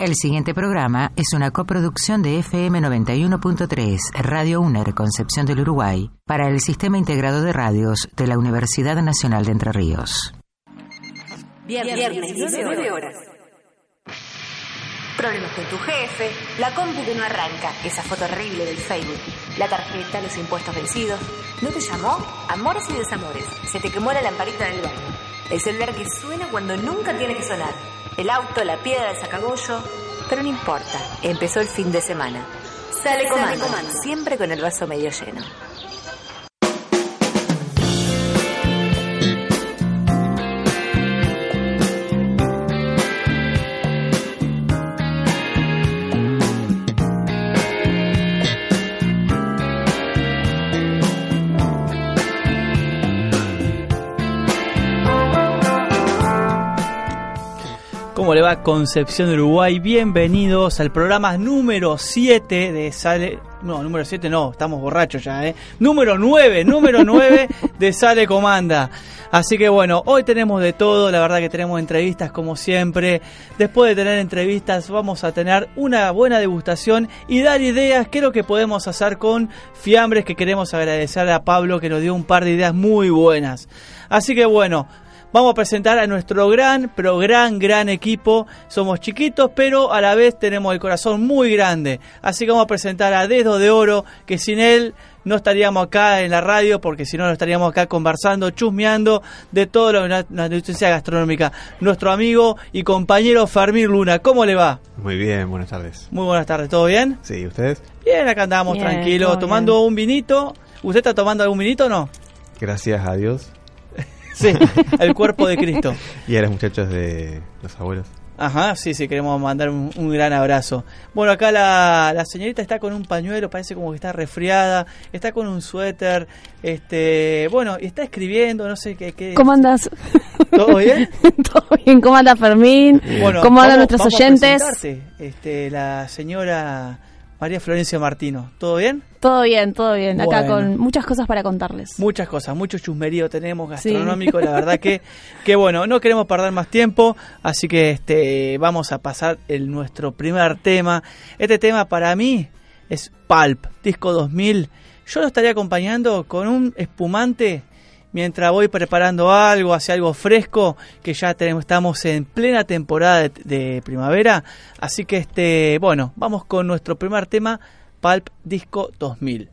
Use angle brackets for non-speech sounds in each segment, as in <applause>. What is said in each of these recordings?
El siguiente programa es una coproducción de FM 91.3, Radio UNER Concepción del Uruguay, para el Sistema Integrado de Radios de la Universidad Nacional de Entre Ríos. Viernes, Viernes 19 horas. Problemas con tu jefe, la compu que no arranca, esa foto horrible del Facebook, la tarjeta, los impuestos vencidos. ¿No te llamó? Amores y desamores. Se te quemó la lamparita del baño. El celular que suena cuando nunca tiene que sonar el auto, la piedra, el sacagollo. Pero no importa, empezó el fin de semana. Sale, comando, siempre con el vaso medio lleno. ¿Cómo le va Concepción de Uruguay? Bienvenidos al programa número 7 de Sale... No, número 7 no, estamos borrachos ya, ¿eh? Número 9, número 9 de Sale Comanda. Así que bueno, hoy tenemos de todo, la verdad que tenemos entrevistas como siempre. Después de tener entrevistas vamos a tener una buena degustación y dar ideas, qué es lo que podemos hacer con fiambres que queremos agradecer a Pablo que nos dio un par de ideas muy buenas. Así que bueno, vamos a presentar a nuestro gran, pero gran, gran equipo. Somos chiquitos, pero a la vez tenemos el corazón muy grande. Así que vamos a presentar a Dedo de Oro, que sin él no estaríamos acá en la radio, porque si no, no estaríamos acá conversando, chusmeando de toda la, la noticia gastronómica. Nuestro amigo y compañero Fermín Luna, ¿cómo le va? Muy bien, buenas tardes. Muy buenas tardes, ¿todo bien? Sí, ¿ustedes? Bien, acá andamos tranquilos, tomando un vinito. ¿Usted está tomando algún vinito o no? Gracias a Dios. Sí, el cuerpo de Cristo. y a los muchachos de los abuelos. Ajá, sí, sí, queremos mandar un, un gran abrazo. Bueno, acá la, la, señorita está con un pañuelo, parece como que está resfriada, está con un suéter, este, bueno, y está escribiendo, no sé qué. qué ¿Cómo andas? ¿Todo bien? <laughs> Todo bien, ¿cómo anda Fermín? Bueno, ¿Cómo andan nuestros vamos a oyentes? presentarte, Este, la señora María Florencia Martino, ¿todo bien? Todo bien, todo bien. Acá Bueno. con muchas cosas para contarles. Muchas cosas, mucho chusmerío tenemos gastronómico, la verdad que, <laughs> que bueno, no queremos perder más tiempo, así que este vamos a pasar el nuestro primer tema. Este tema para mí es Pulp, disco 2000. Yo lo estaría acompañando con un espumante mientras voy preparando algo, hacia algo fresco, que ya tenemos, estamos en plena temporada de, de primavera, así que este, bueno, vamos con nuestro primer tema, Pulp Disco 2000.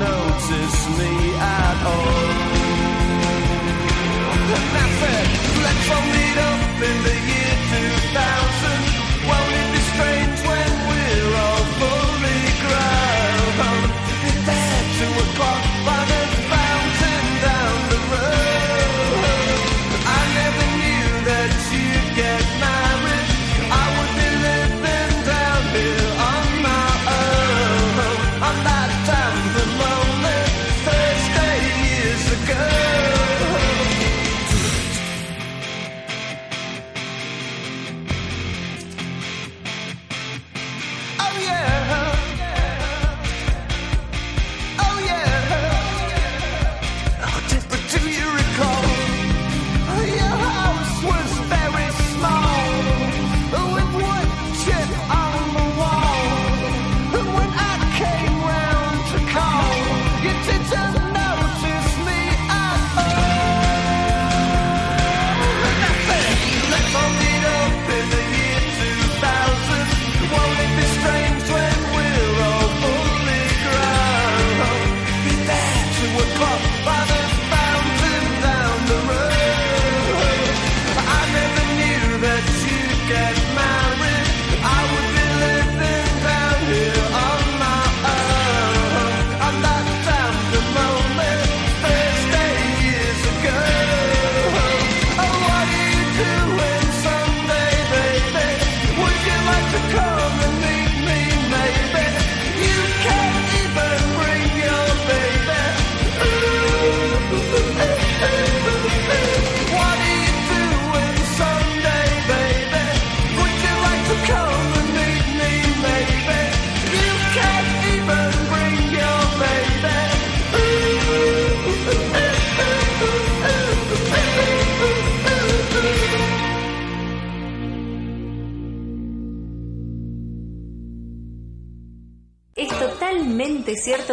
Notice me at all. And I said, let's all meet up in the year 2000.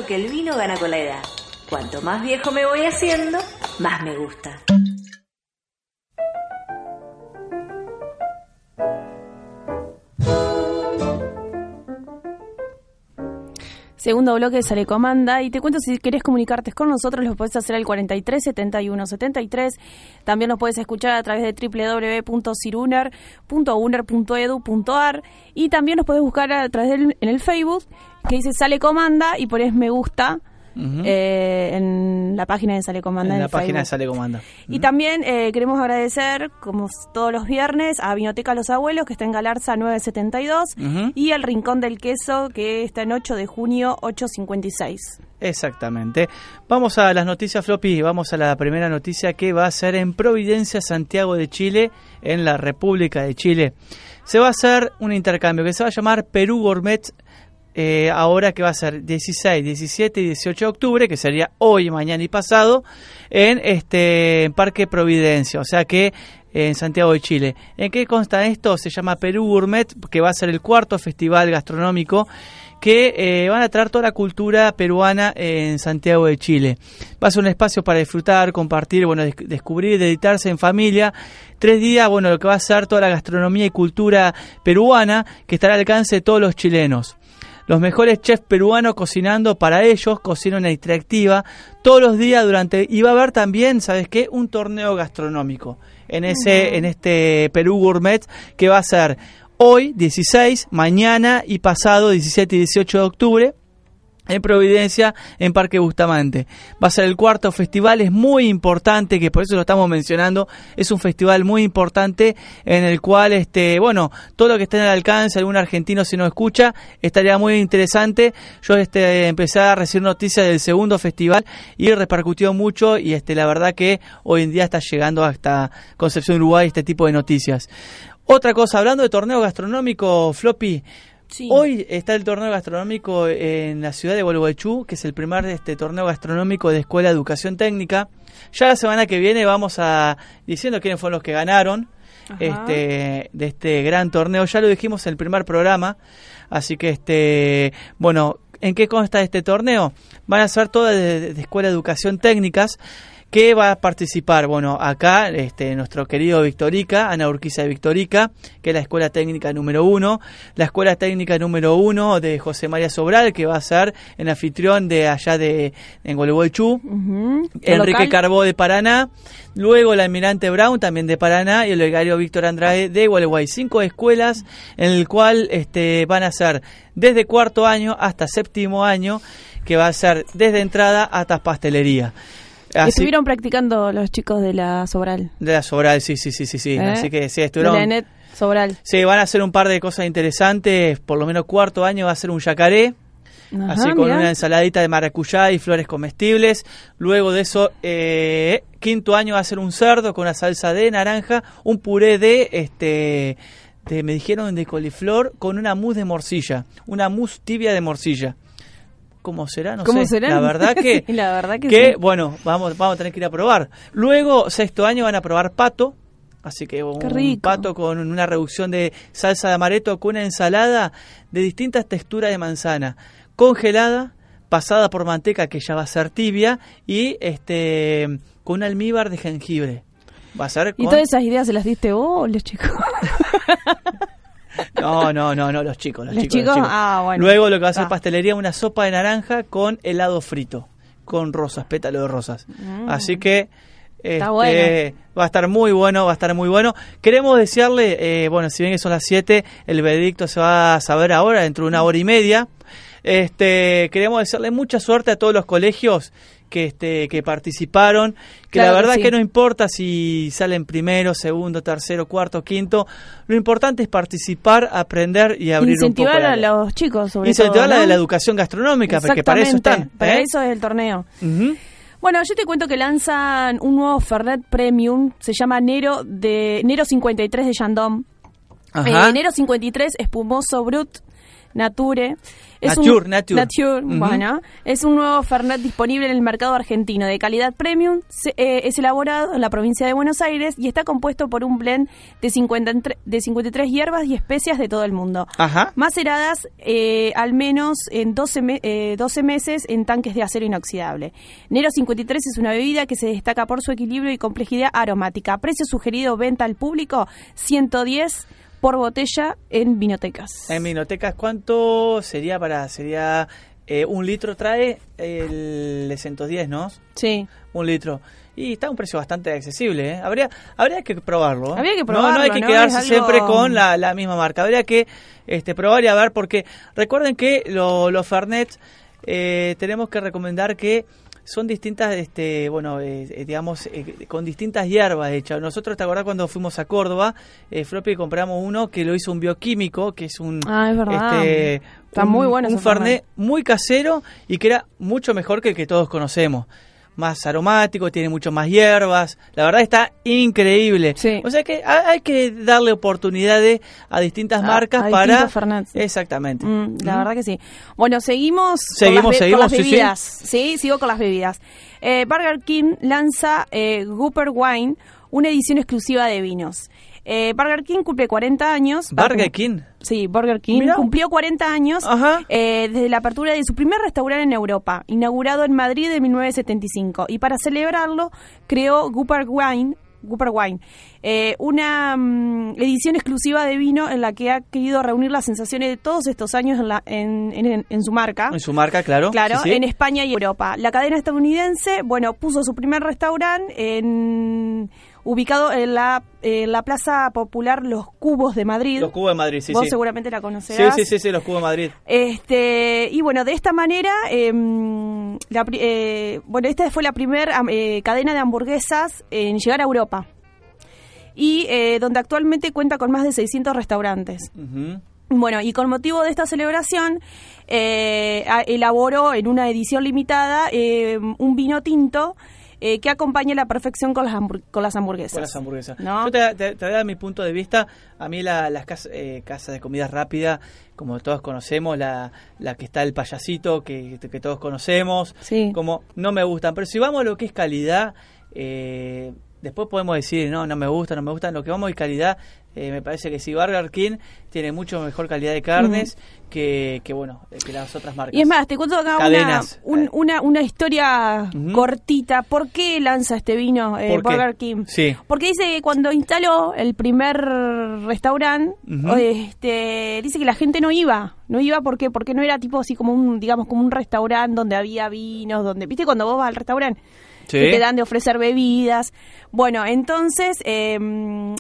Que el vino gana con la edad. Cuanto más viejo me voy haciendo, más me gusta. Segundo bloque de Sale Comanda. Y te cuento, si querés comunicarte con nosotros, lo puedes hacer al 43 71 73. También nos puedes escuchar a través de www.ciruner.uner.edu.ar. Y también nos puedes buscar a través del en el Facebook, que dice Sale Comanda, y pones me gusta. eh, en la página de Sale Comanda en en la página de. Sale Comanda. Y también eh, queremos agradecer, como todos los viernes, a Vinoteca Los Abuelos, que está en Galarza 972, Ujú. y el Rincón del Queso, que está en 8 de junio 856. Exactamente. Vamos a las noticias, Floppy. Vamos a la primera noticia que va a ser en Providencia, Santiago de Chile, en la República de Chile. Se va a hacer un intercambio que se va a llamar Perú Gourmet. Eh, ahora que va a ser 16, 17 y 18 de octubre, que sería hoy, mañana y pasado, en este Parque Providencia, o sea que en Santiago de Chile. ¿En qué consta esto? Se llama Perú Gourmet, que va a ser el cuarto festival gastronómico que eh, van a traer toda la cultura peruana en Santiago de Chile. Va a ser un espacio para disfrutar, compartir, bueno, des- descubrir, dedicarse en familia. Tres días, bueno, lo que va a ser toda la gastronomía y cultura peruana que estará al alcance de todos los chilenos. Los mejores chefs peruanos cocinando para ellos, cocina una interactiva todos los días durante y va a haber también, ¿sabes qué? Un torneo gastronómico en ese en este Perú Gourmet que va a ser hoy 16, mañana y pasado 17 y 18 de octubre en Providencia, en Parque Bustamante. Va a ser el cuarto festival, es muy importante, que por eso lo estamos mencionando, es un festival muy importante en el cual, este, bueno, todo lo que esté en el alcance, algún argentino si no escucha, estaría muy interesante. Yo este, empecé a recibir noticias del segundo festival y repercutió mucho y este, la verdad que hoy en día está llegando hasta Concepción Uruguay este tipo de noticias. Otra cosa, hablando de torneo gastronómico, Floppy, Sí. Hoy está el torneo gastronómico en la ciudad de Gualeguaychú, que es el primer este torneo gastronómico de Escuela de Educación Técnica. Ya la semana que viene vamos a diciendo quiénes fueron los que ganaron Ajá. este de este gran torneo. Ya lo dijimos en el primer programa, así que este bueno, ¿en qué consta este torneo? van a ser todas de, de Escuela de Educación Técnicas. Que va a participar? Bueno, acá este, nuestro querido Victorica, Ana Urquiza de Victorica, que es la Escuela Técnica número uno, la Escuela Técnica número uno de José María Sobral, que va a ser el anfitrión de allá de en Gualeguaychú, Ujú. Enrique Local. Carbó de Paraná, luego el Almirante Brown también de Paraná y el legario Víctor Andrade de Gualeguay. Cinco escuelas en el cual este, van a ser desde cuarto año hasta séptimo año, que va a ser desde entrada hasta pastelería. Así- Estuvieron practicando los chicos de la Sobral. de la Sobral, sí, sí, sí, sí, sí. ¿Eh? Así que sí, De estuvieron... la Sobral. Sí, van a hacer un par de cosas interesantes. Por lo menos cuarto año va a ser un yacaré. Ajá, así con mirá. una ensaladita de maracuyá y flores comestibles. Luego de eso, eh, quinto año va a ser un cerdo con una salsa de naranja, un puré de, este, de, me dijeron de coliflor con una mousse de morcilla, una mousse tibia de morcilla. ¿Cómo será? No ¿Cómo sé. La verdad que, <laughs> La verdad que sí. bueno, vamos, vamos a tener que ir a probar. Luego, sexto año van a probar pato. Así que un pato con una reducción de salsa de amaretto con una ensalada de distintas texturas de manzana, congelada, pasada por manteca que ya va a ser tibia y este con un almíbar de jengibre. Va a ser ¿Y con- todas esas ideas se las diste vos chicos? <laughs> No, no, no, no, los chicos, los, ¿Los chicos, los chicos? Ah, bueno. Luego lo que va a hacer Ah. pastelería una sopa de naranja con helado frito, con rosas, pétalo de rosas. Así que este, Mm. bueno. va a estar muy bueno, va a estar muy bueno. Queremos desearle, eh, bueno, si bien que son las 7, el veredicto se va a saber ahora, dentro de una hora y media. Este, queremos desearle mucha suerte a todos los colegios que este que participaron, que Claro la que verdad sí. que no importa si salen primero, segundo, tercero, cuarto, quinto, lo importante es participar, aprender y abrir Incentivar un poco la a los chicos, sobre Incentivar todo. la de la educación gastronómica, porque para eso Exactamente, están. Para ¿eh? eso es el torneo. Bueno, yo te cuento que lanzan un nuevo Fernet Premium, se llama Nero de Nero 53 de. Ajá. Eh, Nero 53 espumoso Brut Nature. Nature, un, Nature. Ujú. bueno, es un nuevo Fernet disponible en el mercado argentino de calidad premium. Se- eh, es elaborado en la provincia de Buenos Aires y está compuesto por un blend de, 53 de 53 hierbas y especias de todo el mundo. Ajá. Maceradas eh, al menos en 12, me- eh, 12 meses en tanques de acero inoxidable. Nero 53 es una bebida que se destaca por su equilibrio y complejidad aromática. Precio sugerido venta al público 110 por botella en vinotecas. En Minotecas, ¿cuánto sería para.? Sería. eh, un litro trae el de 110, ¿no? Sí. Un litro. Y está a un precio bastante accesible, ¿eh? Habría, habría que probarlo. ¿eh? Habría que No, probarlo, no hay que ¿no? quedarse algo- siempre con la, la misma marca. Habría que este, probar y a ver, porque recuerden que lo- los Fernet eh, tenemos que recomendar que son distintas, este, bueno, eh, eh, digamos, eh, con distintas hierbas hechas. Nosotros, ¿te acordás cuando fuimos a Córdoba? Eh, Floppy compramos uno que lo hizo un bioquímico, que es un... Ah, es verdad. Este, Está un- muy bueno Un. Fernet muy casero y que era mucho mejor que el que todos conocemos. Más aromático, tiene mucho más hierbas. La verdad está increíble. Sí. O sea que ha- hay que darle oportunidades a distintas A- marcas a para. Fernets. Exactamente. Mm, la ¿Mm? verdad que sí. Bueno, seguimos, Seguimos, con las, seguimos, con las sí, sí. bebidas. Sí. sigo con las bebidas. Eh, Burger King lanza eh, Gooper Wine, una edición exclusiva de vinos. Eh, Burger King cumple 40 años. Burger King. Sí, Burger King Mirá. cumplió 40 años eh, desde la apertura de su primer restaurante en Europa, inaugurado en Madrid en 1975. Y para celebrarlo, creó Gooper Wine, Gooper Wine eh, una mm, edición exclusiva de vino en la que ha querido reunir las sensaciones de todos estos años en, la- en- en- en su marca. En su marca, claro. Claro, Sí, sí. en España y Europa. La cadena estadounidense, bueno, puso su primer restaurante en, ubicado en la, en la Plaza Popular Los Cubos de Madrid. Los cubos de Madrid, sí, Vos sí. seguramente la Sí, conocerás. sí, sí, sí, los cubos de Madrid. Este, y bueno, de esta manera, em, la eh, bueno, esta fue la primera cadena de hamburguesas en llegar a Europa. Y eh, donde actualmente cuenta con más de 600 restaurantes. Bueno, y con motivo de esta celebración, eh, elaboró en una edición limitada eh, un vino tinto eh, que acompaña a la perfección con las, con las hamburguesas. Con las hamburguesas. ¿No? Yo te, te- te voy a dar mi punto de vista. A mí la- las cas- eh, casas de comida rápida, como todos conocemos, la, la que está el payasito, que, que todos conocemos, Sí. como no me gustan. Pero si vamos a lo que es calidad, eh, Después podemos decir, no, no me gusta, no me gusta. Lo que vamos de calidad, eh, me parece que sí, Burger King tiene mucho mejor calidad de carnes que, que, bueno, eh, que las otras marcas. Y es más, te cuento acá una, un- una, una historia cortita. ¿Por qué lanza este vino eh, ¿Por qué? Burger King? Sí. Porque dice que cuando instaló el primer restaurante, este, dice que la gente no iba. No iba ¿por qué? porque no era tipo así como un, digamos, como un restaurante donde había vinos, donde, ¿viste? Cuando vos vas al restaurante, Sí. que te dan de ofrecer bebidas. Bueno, entonces eh,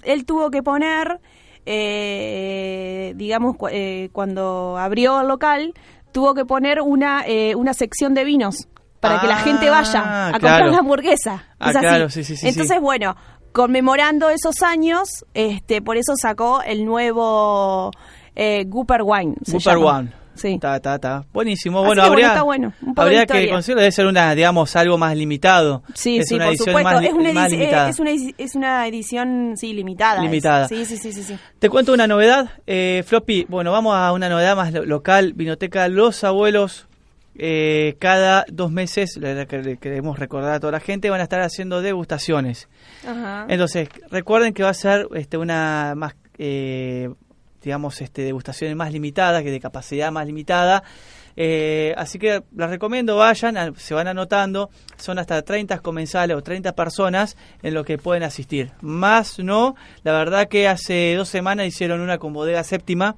él tuvo que poner, eh, digamos, cu- eh, cuando abrió el local, tuvo que poner una, eh, una sección de vinos para que la Ah, gente vaya a comprar claro. la hamburguesa. Ah, claro, sí, sí, sí, Entonces, bueno, conmemorando esos años, este, por eso sacó el nuevo eh, Gooper Wine. llama. One. Sí. Ta, ta, ta. Buenísimo. Así Bueno, habría, está bueno. Habría que conseguirlo. Debe ser una, digamos, algo más limitado. Sí, es sí, una por edición supuesto. más, es, una más edici- limitada. eh, es, una, es una edición, sí, limitada. Limitada. Sí, sí, sí, sí. sí. Te cuento una novedad, eh, Floppy. Bueno, vamos a una novedad más lo- local. Vinoteca Los Abuelos. eh, cada dos meses, la verdad que le queremos recordar a toda la gente, van a estar haciendo degustaciones. Ajá. Entonces, recuerden que va a ser este, una más, eh, digamos, este, degustaciones más limitadas, que de capacidad más limitada. Eh, así que les recomiendo, vayan, se van anotando, son hasta 30 comensales o 30 personas en lo que pueden asistir. Más no, la verdad que hace dos semanas hicieron una con bodega séptima,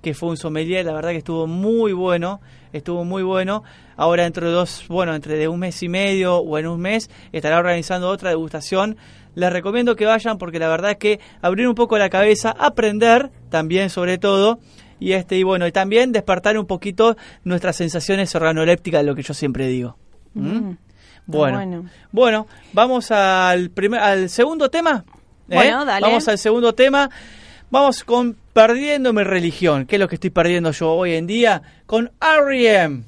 que fue un sommelier, la verdad que estuvo muy bueno, estuvo muy bueno. Ahora dentro de dos, bueno, entre de un mes y medio o en un mes estará organizando otra degustación. Les recomiendo que vayan porque la verdad es que abrir un poco la cabeza, aprender también sobre todo y este y bueno, y también despertar un poquito nuestras sensaciones organolépticas, lo que yo siempre digo. ¿Mm? Mm, bueno. bueno, vamos al primer al segundo tema. ¿eh? Bueno, dale. Vamos al segundo tema. Vamos con Perdiendo mi religión, que es lo que estoy perdiendo yo hoy en día con R.E.M.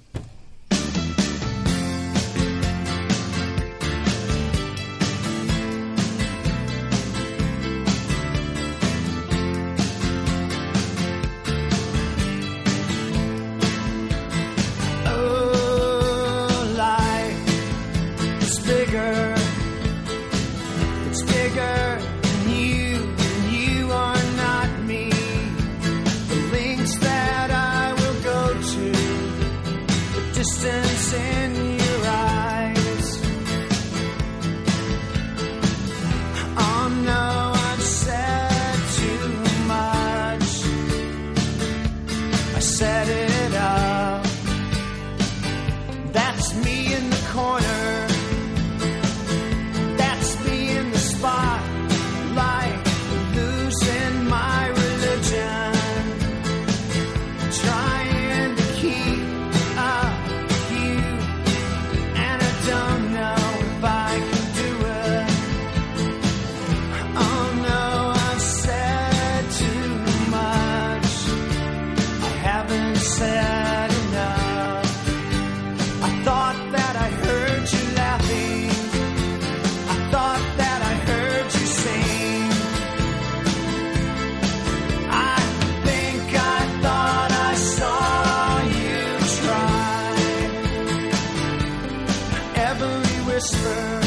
whisper,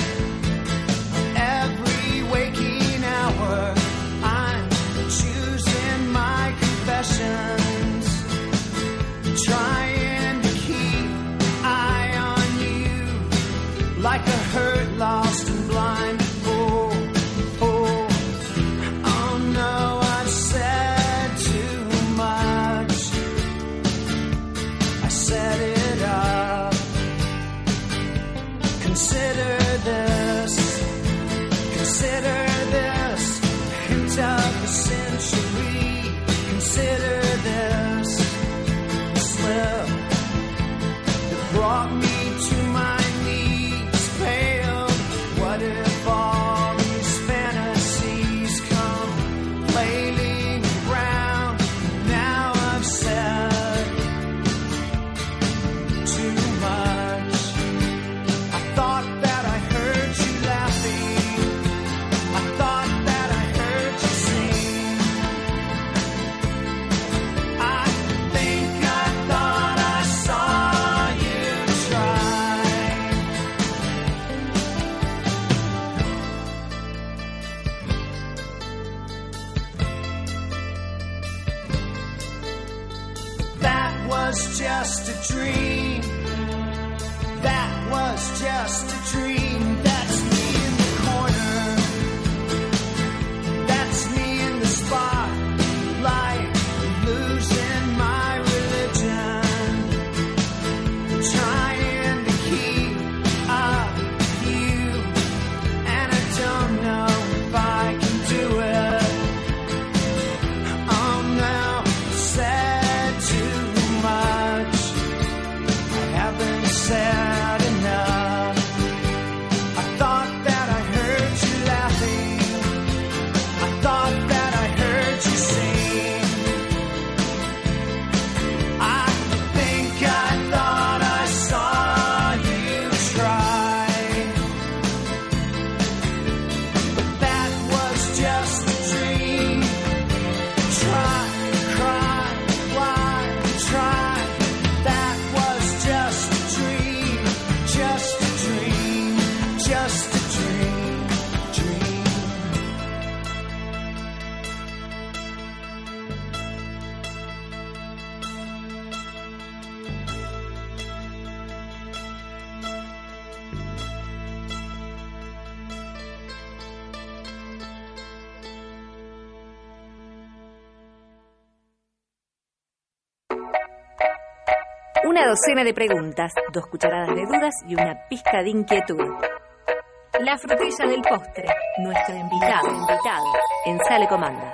docena de preguntas, dos cucharadas de dudas y una pizca de inquietud. La frutilla del postre, nuestro invitado, invitado, en Sale Comanda.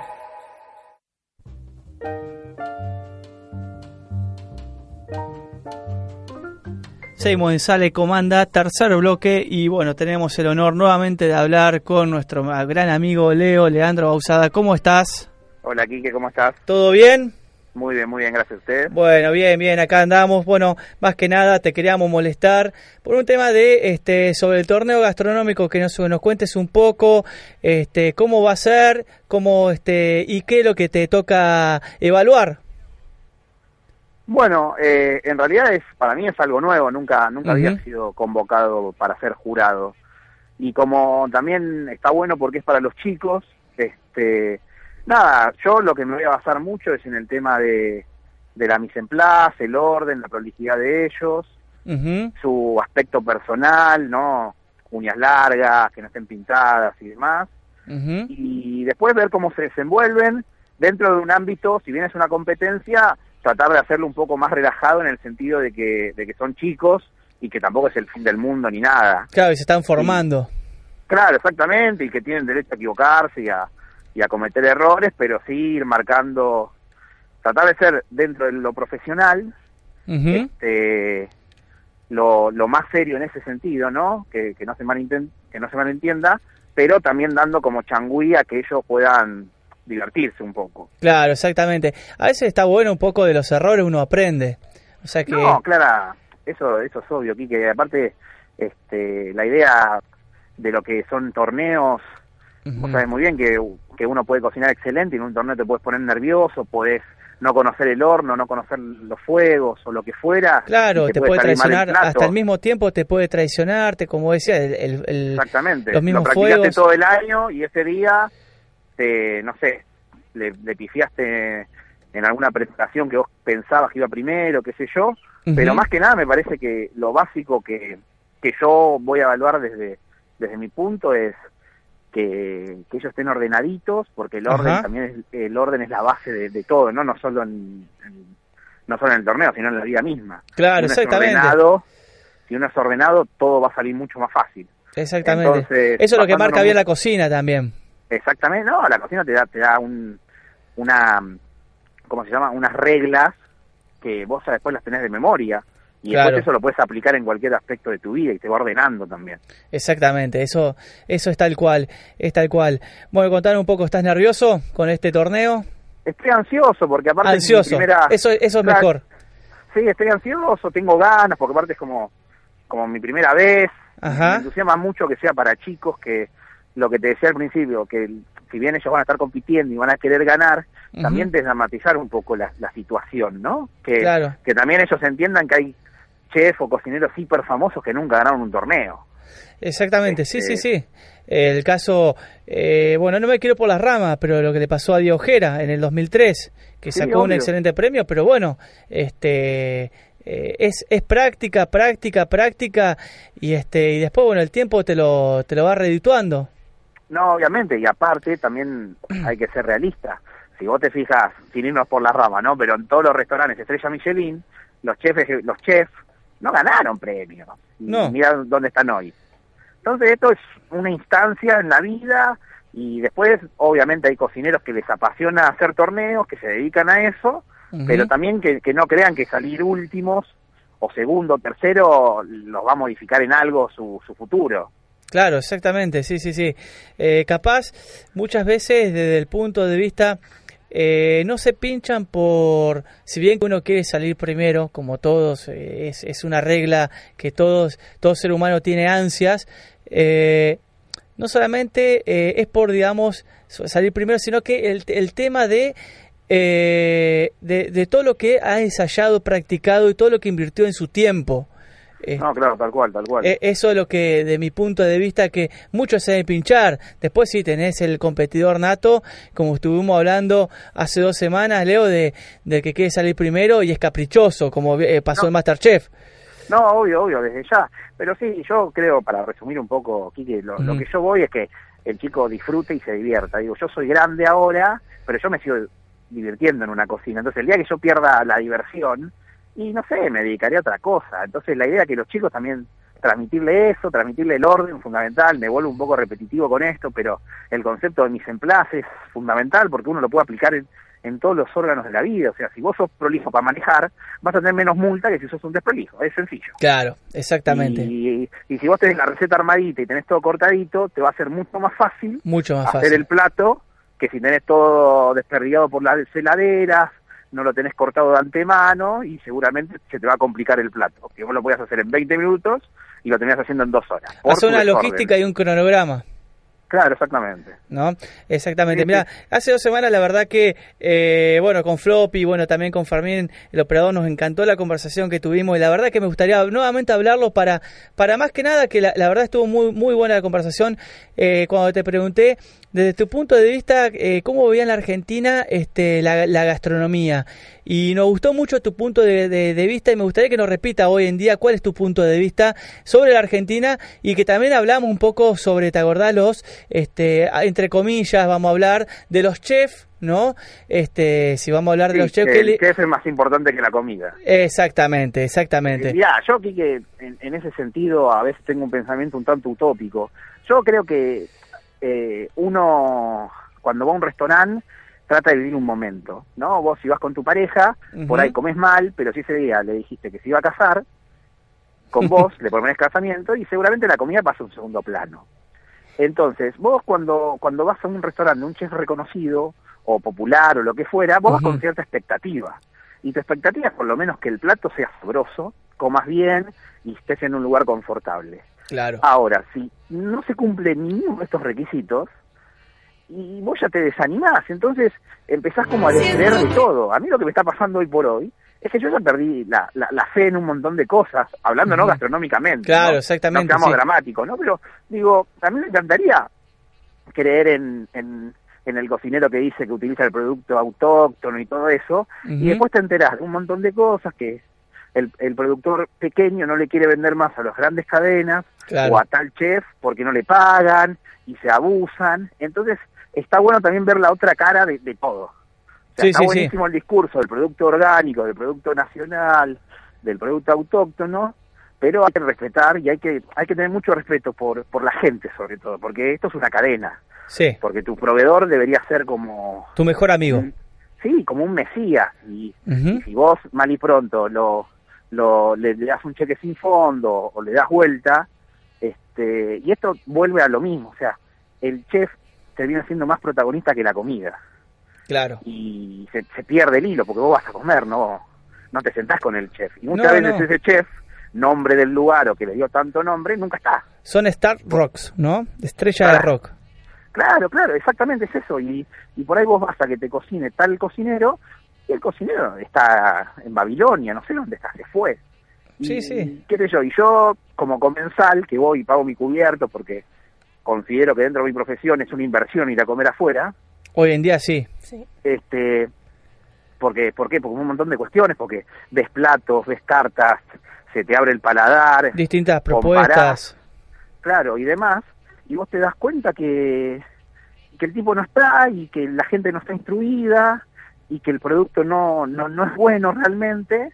Seguimos en Sale Comanda, tercer bloque, y bueno, tenemos el honor nuevamente de hablar con nuestro gran amigo Leo, Leandro Bausada. ¿Cómo estás? Hola, Quique, ¿cómo estás? ¿Todo bien? Muy bien, muy bien, gracias a usted. Bueno, bien, bien, acá andamos. Bueno, más que nada te queríamos molestar por un tema de este sobre el torneo gastronómico que nos, nos cuentes un poco, este cómo va a ser, cómo este y qué es lo que te toca evaluar. Bueno, eh, en realidad es para mí es algo nuevo, nunca nunca había sido convocado para ser jurado. Y como también está bueno porque es para los chicos, este nada, yo lo que me voy a basar mucho es en el tema de, de la mise en place, el orden, la prolijidad de ellos, su aspecto personal, ¿no? Uñas largas, que no estén pintadas y demás. Y después ver cómo se desenvuelven dentro de un ámbito, si bien es una competencia, tratar de hacerlo un poco más relajado en el sentido de que, de que son chicos y que tampoco es el fin del mundo ni nada. Claro, y se están formando. Claro, exactamente, y que tienen derecho a equivocarse y a, y a cometer errores, pero sí ir marcando, tratar de ser dentro de lo profesional, este, lo, lo más serio en ese sentido, ¿no? Que, que no se que no se malentienda, pero también dando como changüí a que ellos puedan divertirse un poco. Claro, exactamente. A veces está bueno un poco de los errores, uno aprende. O sea que No, Clara, eso, eso es obvio, que aparte, este, la idea de lo que son torneos, vos sabés muy bien que, que uno puede cocinar excelente y en un torneo te puedes poner nervioso, podés no conocer el horno, no conocer los fuegos o lo que fuera. Claro, y te puede el traicionar, hasta el mismo tiempo te puede traicionarte, como decía, el, el- el- Exactamente. los mismos lo practicaste fuegos. todo el año y ese día, te, no sé, le, le pifiaste en alguna presentación que vos pensabas que iba primero, qué sé yo. Pero más que nada me parece que lo básico que, que yo voy a evaluar desde, desde mi punto es que, que ellos estén ordenaditos, porque el orden Ajá. también es, el orden es la base de, de todo, ¿no? No solo en, en- no solo en el torneo, sino en la vida misma. Claro, si exactamente. Ordenado, si uno es ordenado, todo va a salir mucho más fácil. Exactamente. Entonces, Eso es lo que marca bien la cocina también. Exactamente, no, la cocina te da, te da un, una, ¿cómo se llama? Unas reglas que vos después las tenés de memoria. Y Claro. después eso lo puedes aplicar en cualquier aspecto de tu vida y te va ordenando también. Exactamente, eso eso es tal cual, es tal cual. Bueno, contar un poco, ¿estás nervioso con este torneo? Estoy ansioso porque aparte es mi primera... eso, eso es mejor. Sí, estoy ansioso, tengo ganas porque aparte es como, como mi primera vez. Ajá. Me entusiasma mucho que sea para chicos que lo que te decía al principio, que si bien ellos van a estar compitiendo y van a querer ganar, también desdramatizar un poco la, la situación, ¿no? Que, Claro. que también ellos entiendan que hay chefs o cocineros hiper famosos que nunca ganaron un torneo. Exactamente, sí, sí, Este- sí. El caso, eh, bueno, no me quiero por las ramas, pero lo que le pasó a Diojera en el 2003, que Sí, sacó un excelente premio, pero bueno, este eh, es, es práctica, práctica, práctica y este y después bueno el tiempo te lo te lo va redituando. No, obviamente, y aparte también <clears throat> hay que ser realista. Si vos te fijas, sin irnos por la rama, ¿no? Pero en todos los restaurantes Estrella Michelin, los chefs, los chefs no ganaron premios. No. Mirá dónde están hoy. Entonces esto es una instancia en la vida y después obviamente hay cocineros que les apasiona hacer torneos, que se dedican a eso, pero también que, que no crean que salir últimos o segundo o tercero los va a modificar en algo su, su futuro. Claro, exactamente, sí, sí, sí. Eh, capaz, muchas veces desde el punto de vista, eh, no se pinchan por, si bien uno quiere salir primero, como todos, eh, es, es una regla que todos, todo ser humano tiene ansias, eh, no solamente eh, es por, digamos, salir primero, sino que el, tema de, de, de todo lo que ha ensayado, practicado y todo lo que invirtió en su tiempo. Eh, No, claro, tal cual, tal cual. eh, Eso es lo que, de mi punto de vista, que muchos se deben pinchar. Después sí tenés el competidor nato, como estuvimos hablando hace dos semanas, Leo, de, de que quiere salir primero y es caprichoso, como eh, pasó No. en Masterchef. No, obvio, obvio, desde ya. Pero sí, yo creo, para resumir un poco, Kike, lo, lo que yo voy es que el chico disfrute y se divierta. Digo, yo soy grande ahora, pero yo me sigo divirtiendo en una cocina. Entonces, el día que yo pierda la diversión, y no sé, me dedicaré a otra cosa. Entonces, la idea que los chicos también transmitirle eso, transmitirle el orden fundamental. Me vuelvo un poco repetitivo con esto, pero el concepto de mis emplaces es fundamental porque uno lo puede aplicar en, en todos los órganos de la vida. O sea, si vos sos prolijo para manejar, vas a tener menos multa que si sos un desprolijo. Es sencillo. Claro, exactamente. Y, y si vos tenés la receta armadita y tenés todo cortadito, te va a ser mucho más fácil Mucho más hacer fácil. el plato que si tenés todo desperdigado por las heladeras, no lo tenés cortado de antemano y seguramente se te va a complicar el plato. Que vos lo podías hacer en 20 minutos y lo tenías haciendo en dos horas. Hace una logística y un cronograma. Claro, exactamente. ¿no? Exactamente. Sí, Mira, hace dos semanas la verdad que, eh, bueno, con Floppy, bueno, también con Fermín, el operador, nos encantó la conversación que tuvimos y la verdad que me gustaría nuevamente hablarlo para, para más que nada, que la, la verdad estuvo muy, muy buena la conversación eh, cuando te pregunté, desde tu punto de vista, eh, cómo veía en la Argentina este, la, la gastronomía. Y nos gustó mucho tu punto de, de- de vista y me gustaría que nos repita hoy en día cuál es tu punto de vista sobre la Argentina y que también hablamos un poco sobre, ¿te acordás? Los, este, entre comillas, vamos a hablar de los chefs, ¿no? Este, si vamos a hablar de los chefs que que el chef es más importante que la comida. Exactamente, exactamente. Ya, yo Quique, en, en ese sentido a veces tengo un pensamiento un tanto utópico. Yo creo que eh, uno cuando va a un restaurante trata de vivir un momento, ¿no? Vos si vas con tu pareja, por ahí comes mal, pero si ese día le dijiste que se iba a casar, con <laughs> vos le propones casamiento y seguramente la comida pasa a un segundo plano. Entonces, vos cuando, cuando vas a un restaurante, un chef reconocido o popular o lo que fuera, vos vas con cierta expectativa. Y tu expectativa es por lo menos que el plato sea sabroso, comas bien y estés en un lugar confortable. Claro. Ahora, si no se cumple ninguno de estos requisitos, y vos ya te desanimás, entonces empezás como a descreer de todo. A mí lo que me está pasando hoy por hoy es que yo ya perdí la, la, la fe en un montón de cosas, hablando no gastronómicamente. Claro, ¿no? exactamente, No seamos sí. dramáticos, ¿no? Pero digo, a mí me encantaría creer en, en, en el cocinero que dice que utiliza el producto autóctono y todo eso, y después te enterás de un montón de cosas que el, el productor pequeño no le quiere vender más a las grandes cadenas Claro. o a tal chef porque no le pagan y se abusan. Entonces, está bueno también ver la otra cara de, de todo. O sea, Sí, está sí, sí. buenísimo el discurso del producto orgánico, del producto nacional, del producto autóctono, pero hay que respetar y hay que hay que tener mucho respeto por por la gente sobre todo, porque esto es una cadena, Sí, porque tu proveedor debería ser como tu mejor amigo. un- sí, como un mesías y, y si vos mal y pronto lo, lo le, le das un cheque sin fondo o le das vuelta, este y esto vuelve a lo mismo, o sea, el chef termina siendo más protagonista que la comida Claro. y se, se pierde el hilo porque vos vas a comer, no no te sentás con el chef y muchas No, veces no. ese chef nombre del lugar o que le dio tanto nombre nunca está. Son Star Rocks, ¿no? Estrella de rock. Claro, claro, exactamente es eso. Y, y por ahí vos vas a que te cocine tal cocinero y el cocinero está en Babilonia, no sé dónde está, se fue. Y, Sí, sí. qué sé yo, y yo como comensal, que voy y pago mi cubierto porque considero que dentro de mi profesión es una inversión ir a comer afuera, Hoy en día sí. Sí. este porque ¿por qué? Porque un montón de cuestiones, porque ves platos, ves cartas, se te abre el paladar, Distintas comparás, propuestas. claro, y demás, y vos te das cuenta que, que el tipo no está y que la gente no está instruida y que el producto no, no, no es bueno realmente,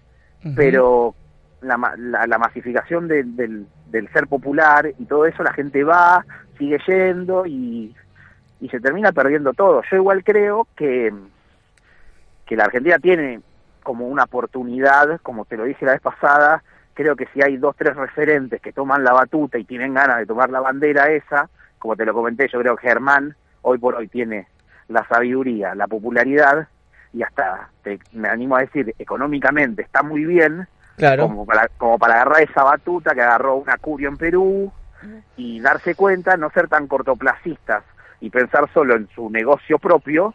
pero la, la, la masificación de- del, del ser popular y todo eso, la gente va, sigue yendo y, y se termina perdiendo todo. Yo igual creo que, que la Argentina tiene como una oportunidad, como te lo dije la vez pasada, creo que si hay dos, tres referentes que toman la batuta y tienen ganas de tomar la bandera esa, como te lo comenté, yo creo que Germán hoy por hoy tiene la sabiduría, la popularidad y hasta, te- me animo a decir, económicamente está muy bien, Claro. como para, como para agarrar esa batuta que agarró una Curio en Perú y darse cuenta, no ser tan cortoplacistas y pensar solo en su negocio propio,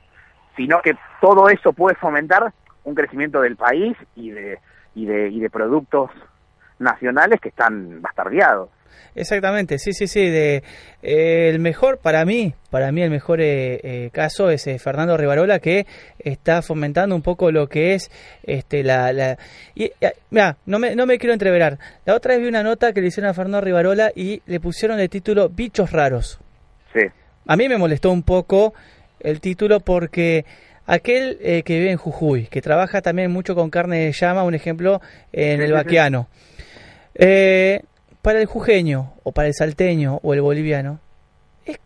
sino que todo eso puede fomentar un crecimiento del país y de, y de, y de productos nacionales que están bastardeados. Exactamente, sí, sí, sí. De, eh, el mejor, para mí, para mí el mejor eh, eh, caso es eh, Fernando Rivarola que está fomentando un poco lo que es este la... la y, mira, no me, no me quiero entreverar. La otra vez vi una nota que le hicieron a Fernando Rivarola y le pusieron el título Bichos Raros. Sí, A mí me molestó un poco el título porque aquel eh, que vive en Jujuy, que trabaja también mucho con carne de llama, un ejemplo en el vaquiano. Eh, para el jujeño, o para el salteño, o el boliviano, es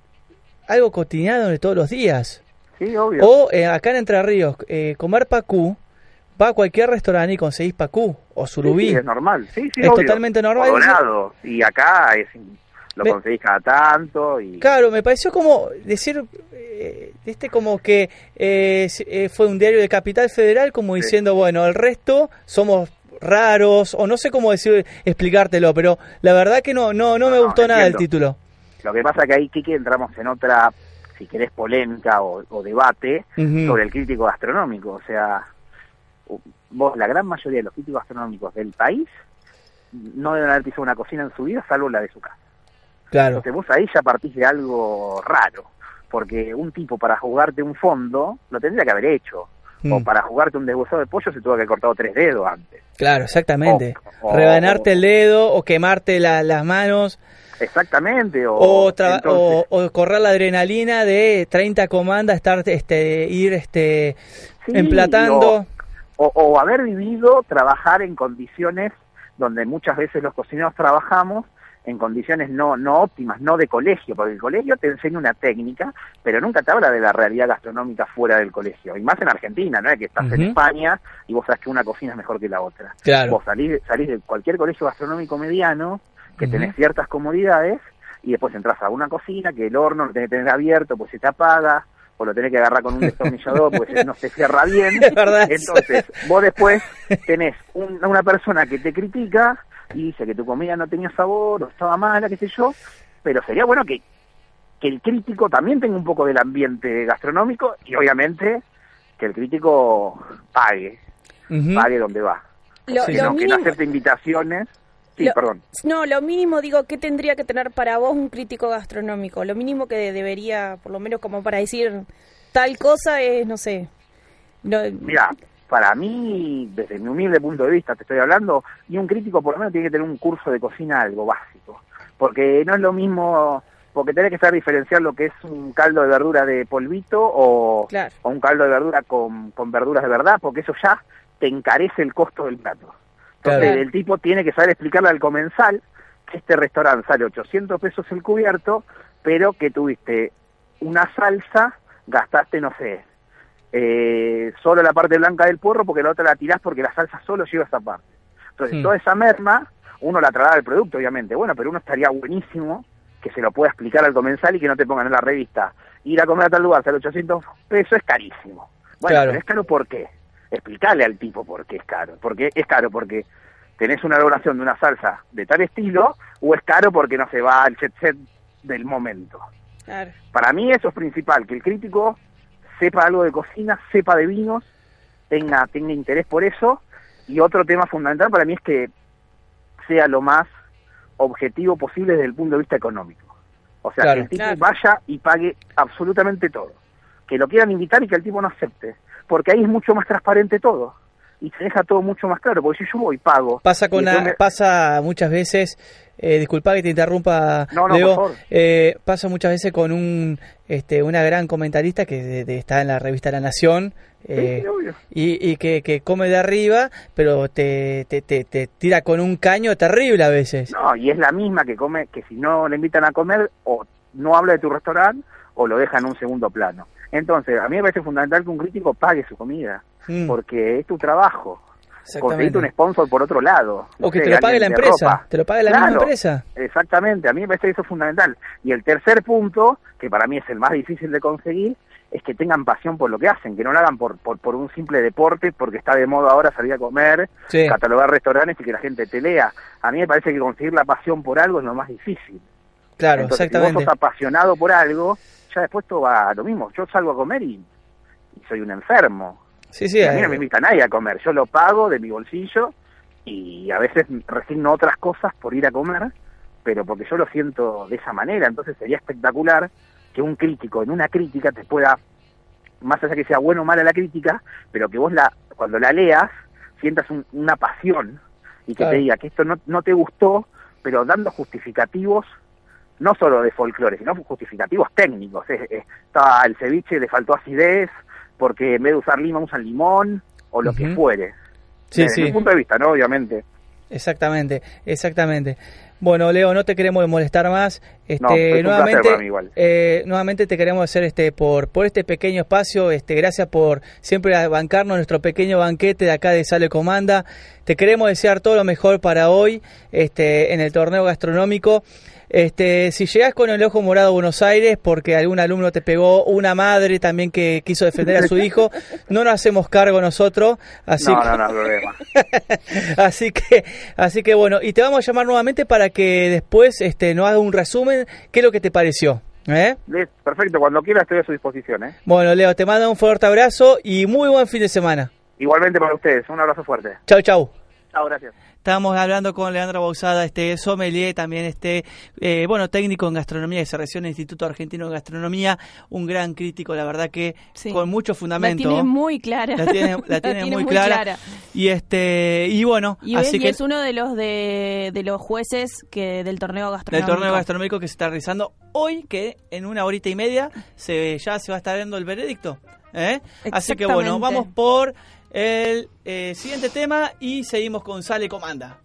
algo cotidiano de todos los días. sí, obvio. O eh, acá en Entre Ríos, eh, comer pacú, va a cualquier restaurante y conseguís pacú, o surubí. sí, es normal, sí, sí, Es obvio. totalmente normal. O Dorado. Y acá es, lo Me- conseguís cada tanto y... Claro, me pareció como decir, eh, este como que eh, eh, fue un diario de Capital Federal como diciendo, bueno, el resto somos raros, o no sé cómo decir, explicártelo, pero la verdad que no, no, no me No, gustó nada el título. Lo que pasa que ahí, Kiki, entramos en otra, si querés, polémica o, o debate sobre el crítico gastronómico. O sea, vos, la gran mayoría de los críticos gastronómicos del país no deben haber pisado una cocina en su vida, salvo la de su casa. Claro, Entonces vos ahí ya partís de algo raro, porque un tipo para jugarte un fondo lo tendría que haber hecho. O Mm. para jugarte un deshuesado de pollo se tuvo que haber cortado tres dedos antes. claro, exactamente. O- o- Rebanarte el dedo o quemarte la- las manos Exactamente. O, o, entonces- o, o correr la adrenalina de 30 comandas, estar, este, ir este, Sí, emplatando. o, o haber vivido trabajar en condiciones donde muchas veces los cocineros trabajamos en condiciones no no óptimas, no de colegio, porque el colegio te enseña una técnica, pero nunca te habla de la realidad gastronómica fuera del colegio, y más en Argentina, ¿no es que estás en. España y vos sabes que una cocina es mejor que la otra. Claro. Vos salís, salís de cualquier colegio gastronómico mediano, que Ujú. tenés ciertas comodidades, y después entras a una cocina que el horno lo tenés que tener abierto, pues se te apaga, o lo tenés que agarrar con un <laughs> destornillador porque si no se cierra bien. Entonces, vos después tenés un- una persona que te critica y dice que tu comida no tenía sabor o estaba mala, qué sé yo, pero sería bueno que, que el crítico también tenga un poco del ambiente gastronómico y obviamente que el crítico pague, pague donde va. Lo, Sí, que, lo no, que no mínimo, acepte invitaciones. Sí, Lo- perdón. no, lo mínimo digo, ¿qué tendría que tener para vos un crítico gastronómico? Lo mínimo que debería, por lo menos como para decir tal cosa es, no sé. No, Mira, para mí, desde mi humilde punto de vista, te estoy hablando, y un crítico por lo menos tiene que tener un curso de cocina algo básico. Porque no es lo mismo, porque tenés que saber diferenciar lo que es un caldo de verdura de polvito o, Claro. o un caldo de verdura con, con verduras de verdad, porque eso ya te encarece el costo del plato. Entonces Claro. el tipo tiene que saber explicarle al comensal que este restaurante sale 800 pesos el cubierto, pero que tuviste una salsa, gastaste, no sé, eh, solo la parte blanca del puerro porque la otra la tirás porque la salsa solo lleva esa parte. Entonces, toda esa merma, uno la traslada al producto, obviamente. Bueno, pero uno estaría buenísimo que se lo pueda explicar al comensal y que no te pongan en la revista. Ir a comer a tal lugar, sale 800 pesos, es carísimo. Bueno, Claro. pero es caro ¿por qué? Explicarle al tipo por qué es caro. Porque es caro porque tenés una elaboración de una salsa de tal estilo o es caro porque no se va al jet set del momento. claro. Para mí eso es principal, que el crítico sepa algo de cocina, sepa de vinos, tenga, tenga interés por eso. Y otro tema fundamental para mí es que sea lo más objetivo posible desde el punto de vista económico. O sea, Claro. que el tipo Claro. vaya y pague absolutamente todo. Que lo quieran invitar y que el tipo no acepte. Porque ahí es mucho más transparente todo. Y se deja todo mucho más claro. Porque si yo voy pago... Pasa con me- pasa muchas veces, eh, disculpa que te interrumpa, No, no, Leo, eh, pasa muchas veces con un, este, una gran comentarista que de- de- está en la revista La Nación. eh, sí, y, y que, que come de arriba, pero te, te, te, te tira con un caño terrible a veces. No, y es la misma que come, que si no le invitan a comer, o no habla de tu restaurante, o lo deja en un segundo plano. Entonces, a mí me parece fundamental que un crítico pague su comida, Mm, porque es tu trabajo. Conseguirte un sponsor por otro lado. O que sé, te lo pague la empresa, ropa. te lo pague la misma empresa. Exactamente, a mí me parece que eso es fundamental. Y el tercer punto, que para mí es el más difícil de conseguir, es que tengan pasión por lo que hacen, que no lo hagan por, por, por un simple deporte, porque está de moda ahora salir a comer, Sí. catalogar restaurantes y que la gente te lea. A mí me parece que conseguir la pasión por algo es lo más difícil. Claro, Entonces, exactamente. si vos sos apasionado por algo, ya después todo va a lo mismo. Yo salgo a comer y, y soy un enfermo. Sí, sí, Y a mí eh, no me invita nadie a comer. Yo lo pago de mi bolsillo y a veces resigno otras cosas por ir a comer, pero porque yo lo siento de esa manera. Entonces sería espectacular que un crítico en una crítica te pueda, más allá que sea bueno o mala la crítica, pero que vos la cuando la leas sientas un- una pasión y que Claro. te diga que esto no, no te gustó, pero dando justificativos no solo de folclore, sino justificativos técnicos. Es- es- estaba el ceviche, le faltó acidez, porque en vez de usar lima usan limón, o lo que fuere. Sí, Desde sí. mi punto de vista, ¿no? Obviamente. Exactamente, exactamente. Bueno, Leo, no te queremos molestar más. Este, No, es un nuevamente, para mí igual. eh, nuevamente te queremos hacer este por por este pequeño espacio. Este, gracias por siempre bancarnos nuestro pequeño banquete de acá de Sale Comanda. Te queremos desear todo lo mejor para hoy, este, en el torneo gastronómico. Este, si llegas con el ojo morado a Buenos Aires porque algún alumno te pegó, una madre también que quiso defender a su hijo, no nos hacemos cargo nosotros, así no, que- no, no, problema. <laughs> así que, así que bueno, y te vamos a llamar nuevamente para que después este, nos haga un resumen, qué es lo que te pareció. ¿eh? Perfecto, cuando quiera estoy a su disposición. ¿eh? Bueno, Leo, te mando un fuerte abrazo y muy buen fin de semana. Igualmente para ustedes, un abrazo fuerte. Chau, chau. Chao, gracias. Estábamos hablando con Leandro Bausada, este sommelier, también este, eh, bueno, técnico en gastronomía que se recibió en el Instituto Argentino de Gastronomía, un gran crítico, la verdad que Sí. con mucho La fundamento. tiene muy clara. La tiene, <laughs> la tiene muy, clara. Y este, y bueno, Y, así ves, y que es uno de los de, de los jueces que del torneo del gastronómico. torneo gastronómico que se está realizando hoy, que en una horita y media se ya se va a estar dando el veredicto. ¿eh? Así que bueno, vamos por el eh, siguiente tema y seguimos con Sale Comanda.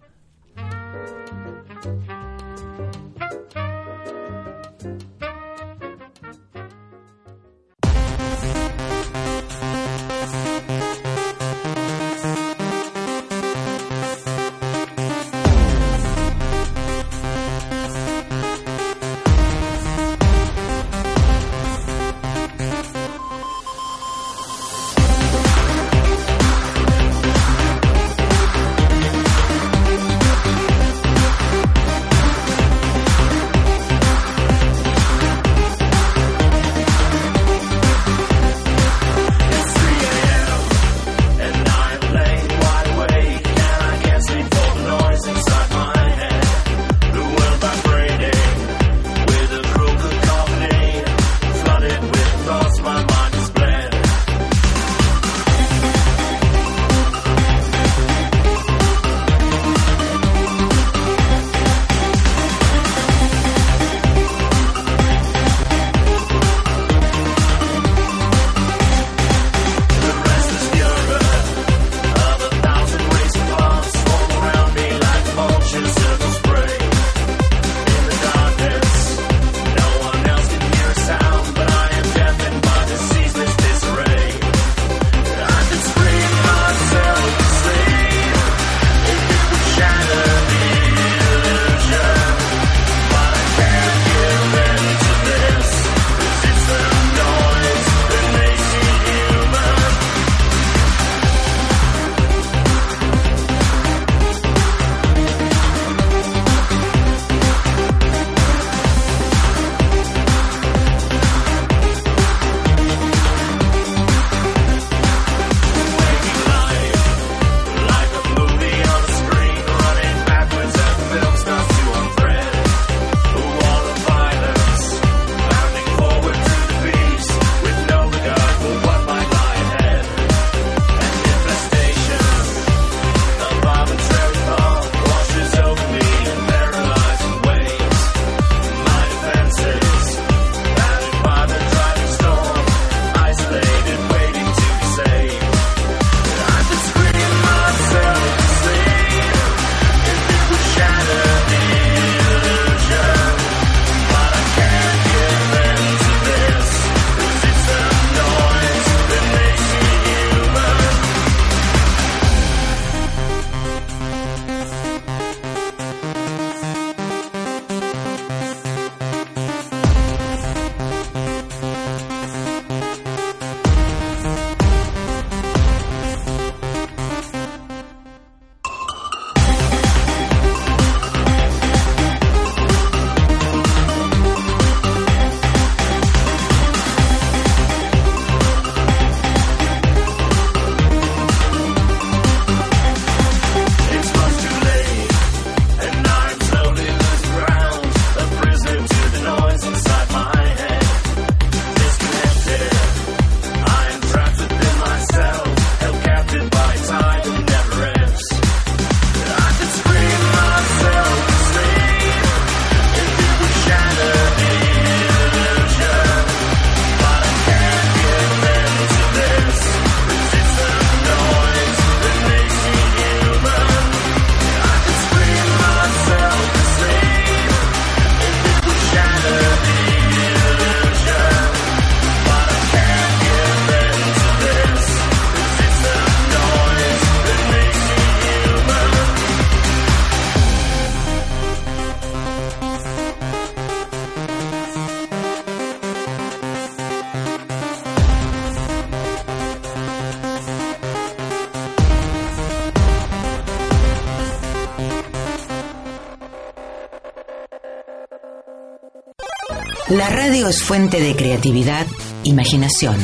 Radio es fuente de creatividad, imaginación,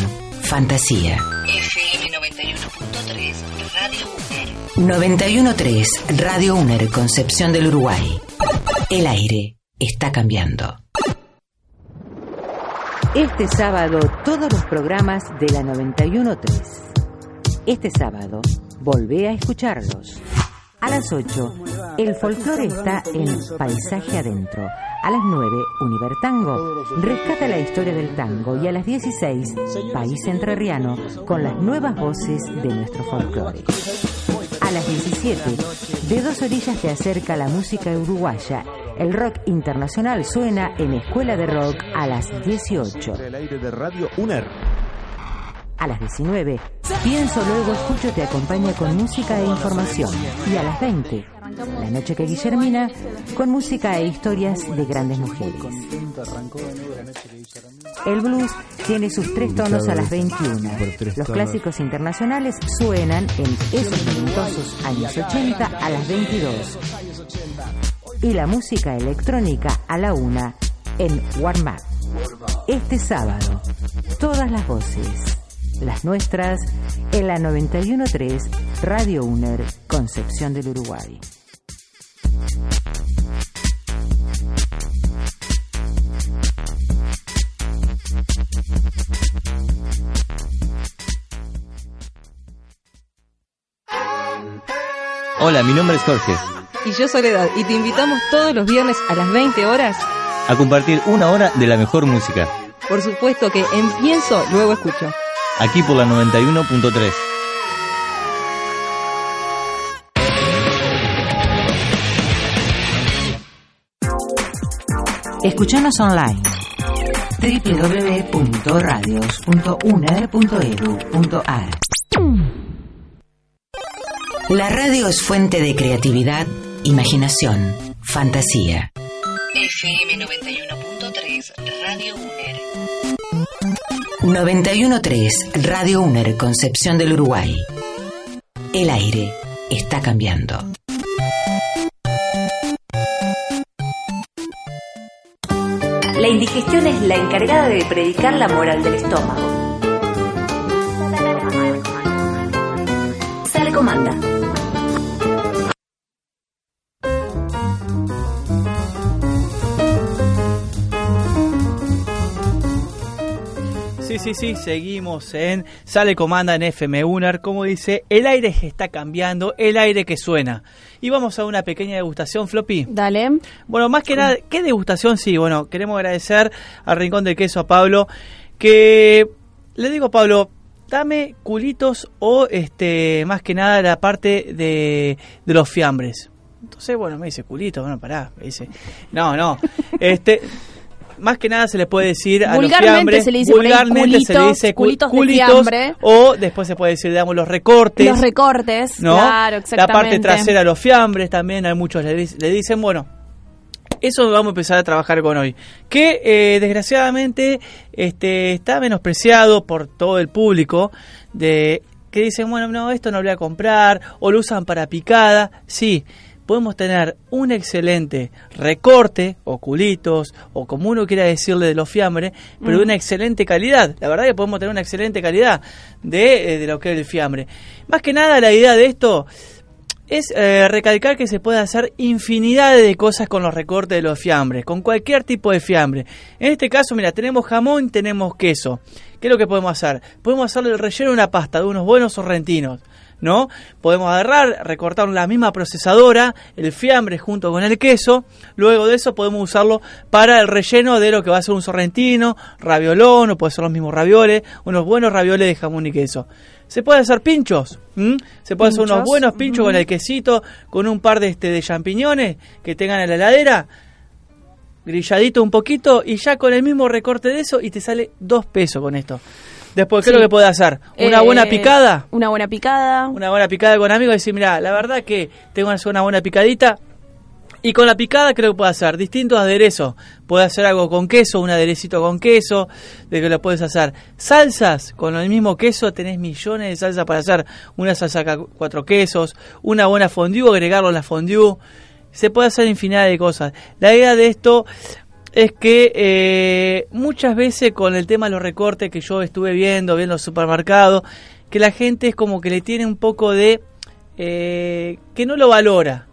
fantasía. FM 91.3 Radio UNER. 913 Radio UNER Concepción del Uruguay. El aire está cambiando. Este sábado todos los programas de la 913. Este sábado volvé a escucharlos. A las 8, el folclore está en Paisaje Adentro. A las 9, Univertango rescata la historia del tango. Y a las 16, País Entrerriano con las nuevas voces de nuestro folclore. A las 17, de dos orillas te acerca la música uruguaya. El rock internacional suena en Escuela de Rock a las 18. El aire de Radio UNER. A las 19, Pienso Luego Escucho te acompaña con música e información. Y a las 20, La Noche que Guillermina, con música e historias de grandes mujeres. El blues tiene sus tres tonos a las 21. Los clásicos internacionales suenan en esos minutosos años 80 a las 22. Y la música electrónica a la 1 en Warm Up. Este sábado, todas las voces las nuestras, en la 913 Radio UNER, Concepción del Uruguay. Hola, mi nombre es Jorge. Y yo Soledad, y te invitamos todos los viernes a las 20 horas. A compartir una hora de la mejor música. Por supuesto que en Pienso, luego escucho. Aquí por la 91.3. Escuchanos online www.radios.uner.edu.ar La radio es fuente de creatividad, imaginación, fantasía. FM 91.3 Radio UNER. 913 Radio UNER Concepción del Uruguay. El aire está cambiando. La indigestión es la encargada de predicar la moral del estómago. Sale comanda. Sí, sí, sí, seguimos en Sale Comanda en FM UNAR. Como dice, el aire está cambiando, el aire que suena. Y vamos a una pequeña degustación, Floppy. Dale. Bueno, más que nada, ¿qué degustación? Sí, bueno, queremos agradecer al Rincón del Queso a Pablo, que le digo a Pablo, dame culitos o este más que nada la parte de, de los fiambres. Entonces, bueno, me dice culito, bueno, pará, me dice, no, no, <laughs> este, más que nada se le puede decir a los fiambres, se le dice por ahí vulgarmente se le dice cu- culitos de culitos, o después se puede decir, damos los recortes, Los recortes, ¿no? claro, La exactamente. parte trasera, los fiambres también, hay muchos le, le dicen, bueno, eso vamos a empezar a trabajar con hoy. Que eh, desgraciadamente este, está menospreciado por todo el público de que dicen, bueno, no, esto no lo voy a comprar, o lo usan para picada. Sí, podemos tener un excelente recorte, o culitos, o como uno quiera decirle de los fiambres, pero de Mm. una excelente calidad. La verdad que podemos tener una excelente calidad de, eh, de lo que es el fiambre. Más que nada la idea de esto es eh, recalcar que se puede hacer infinidad de cosas con los recortes de los fiambres, con cualquier tipo de fiambre. En este caso, mira, tenemos jamón, tenemos queso. ¿Qué es lo que podemos hacer? Podemos hacerle el relleno de una pasta de unos buenos sorrentinos. ¿No? Podemos agarrar, recortar la misma procesadora, el fiambre junto con el queso, luego de eso podemos usarlo para el relleno de lo que va a ser un sorrentino, raviolón, o puede ser los mismos ravioles, unos buenos ravioles de jamón y queso. Se puede hacer pinchos, se puede hacer unos buenos pinchos con el quesito, con un par de este de champiñones que tengan en la heladera, grilladito un poquito y ya con el mismo recorte de eso y te sale dos pesos con esto. Después, ¿qué es lo que puede hacer? Una Eh, buena picada, Una buena picada. una buena picada con amigos y decir, mira, la verdad que tengo que hacer una buena picadita. Y con la picada creo que puede hacer distintos aderezos. Puede hacer algo con queso, un aderecito con queso, de que lo puedes hacer. Salsas, con el mismo queso tenés millones de salsas para hacer. Una salsa cuatro quesos, una buena fondue, agregarlo a la fondue. Se puede hacer infinidad de cosas. La idea de esto es que eh, muchas veces con el tema de los recortes que yo estuve viendo, viendo los supermercados, que la gente es como que le tiene un poco de... eh, que no lo valora.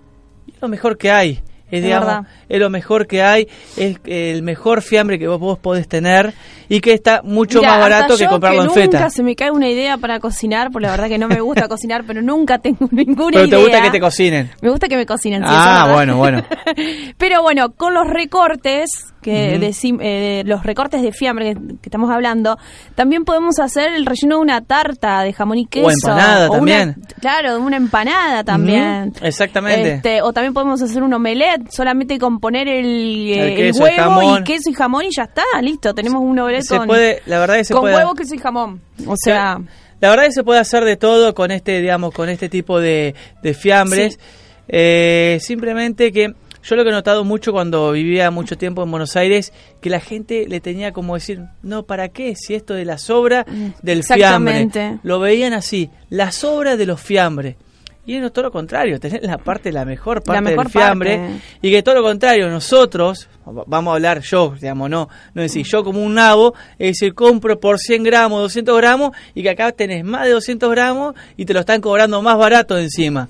Es lo mejor que hay. Es, Es digamos, verdad. es lo mejor que hay, es el mejor fiambre que vos, vos podés tener y que está mucho Mira, más barato que comprarlo en nunca feta. se me cae una idea para cocinar, porque la verdad que no me gusta <laughs> cocinar, pero nunca tengo ninguna Pero idea. te gusta que te cocinen. Me gusta que me cocinen. sí, Ah, bueno, bueno. <laughs> Pero bueno, con los recortes, que decim- eh, los recortes de fiambre que, que estamos hablando, también podemos hacer el relleno de una tarta de jamón y queso. empanada una- también. claro, de una empanada también. Exactamente. Este, o también podemos hacer un omelette solamente con poner el, eh, El queso, el el huevo y queso y jamón y ya está, listo. Tenemos un omelette con, puede, la verdad que se con puede. huevo, queso y jamón. O sea, La verdad que se puede hacer de todo con este, digamos, con este tipo de, de fiambres. Sí. Eh, simplemente que yo lo que he notado mucho cuando vivía mucho tiempo en Buenos Aires, que la gente le tenía como decir, no, ¿para qué? Si esto de la sobra del fiambre. Mm. Lo veían así, la sobra de los fiambres. Y es todo lo contrario, tener la parte, la mejor parte mejor del fiambre. parte. Y que todo lo contrario, nosotros, vamos a hablar yo, digamos, no, no decir yo como un nabo, es decir, compro por 100 gramos, 200 gramos, y que acá tenés más de 200 gramos y te lo están cobrando más barato encima.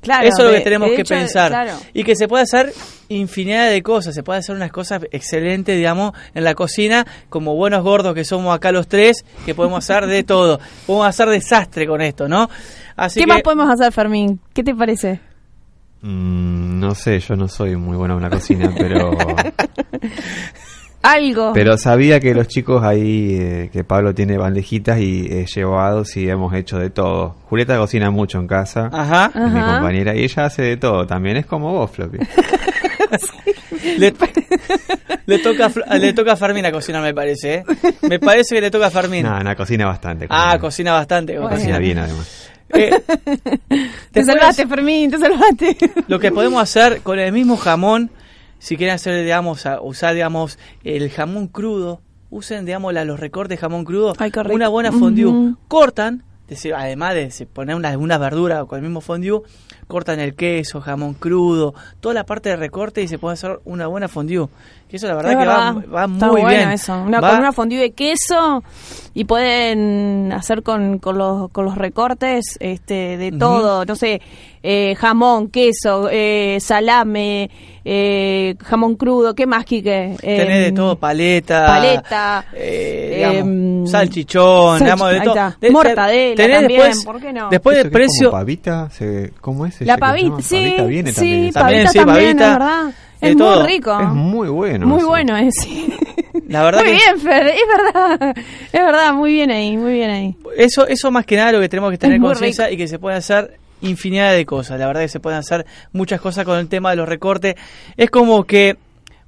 Claro. Eso es lo de- que tenemos de que hecho, pensar. claro. Y que se puede hacer infinidad de cosas, se puede hacer unas cosas excelentes, digamos, en la cocina, como buenos gordos que somos acá los tres, que podemos hacer de todo. <laughs> Podemos hacer desastre con esto, ¿no? Así ¿Qué que, más podemos hacer, Fermín? ¿Qué te parece? Mm, no sé, yo no soy muy bueno en la cocina, pero <laughs> Algo. pero sabía que los chicos ahí, eh, que Pablo tiene bandejitas y he llevado, sí, hemos hecho de todo. Julieta cocina mucho en casa, Ajá. es mi compañera, y ella hace de todo, también es como vos, Floppy. <laughs> Le, le toca <laughs> le toca a Fermín a cocinar, me parece. ¿eh? Me parece que le toca a Fermín. No, no, cocina bastante. ah, cocina bastante. Bueno. Cocina bien, además. Eh, <laughs> te salvaste, Fermín, te salvaste. Lo que podemos hacer con el mismo jamón, si quieren hacer, digamos, usar, digamos, el jamón crudo, usen, digamos, la- los recortes de jamón crudo, Ay, una buena fondue, Ujú. cortan, decir, además de poner unas una verduras con el mismo fondue, cortan el queso, jamón crudo, toda la parte de recorte y se puede hacer una buena fondue. Que eso la verdad Es que verdad. va, va muy bueno bien. eso. Una, Va- con una fondue de queso y pueden hacer con, con, los, con los recortes este, de todo, no sé, eh, jamón, queso, eh, salame, eh, jamón crudo, ¿qué más, Quique? Tenés de Em, todo, paleta, paleta, eh, digamos, em, salchichón, salchi- digamos, de todo. De- Mortadela tenés también, después, ¿por qué no? Después ¿Eso del es precio, como pavita? Se- ¿Cómo es? ese La pavita, sí, Pavita viene sí, también. esa. También, pavita sí, también, pavita. es verdad. De Es todo. muy rico. Es muy bueno. Muy eso. bueno, es, sí. la verdad <laughs> muy que bien, Fer, es verdad. Es verdad, muy bien ahí, muy bien ahí. eso, eso más que nada lo que tenemos que tener conciencia y que se pueden hacer infinidad de cosas. La verdad que se pueden hacer muchas cosas con el tema de los recortes. Es como que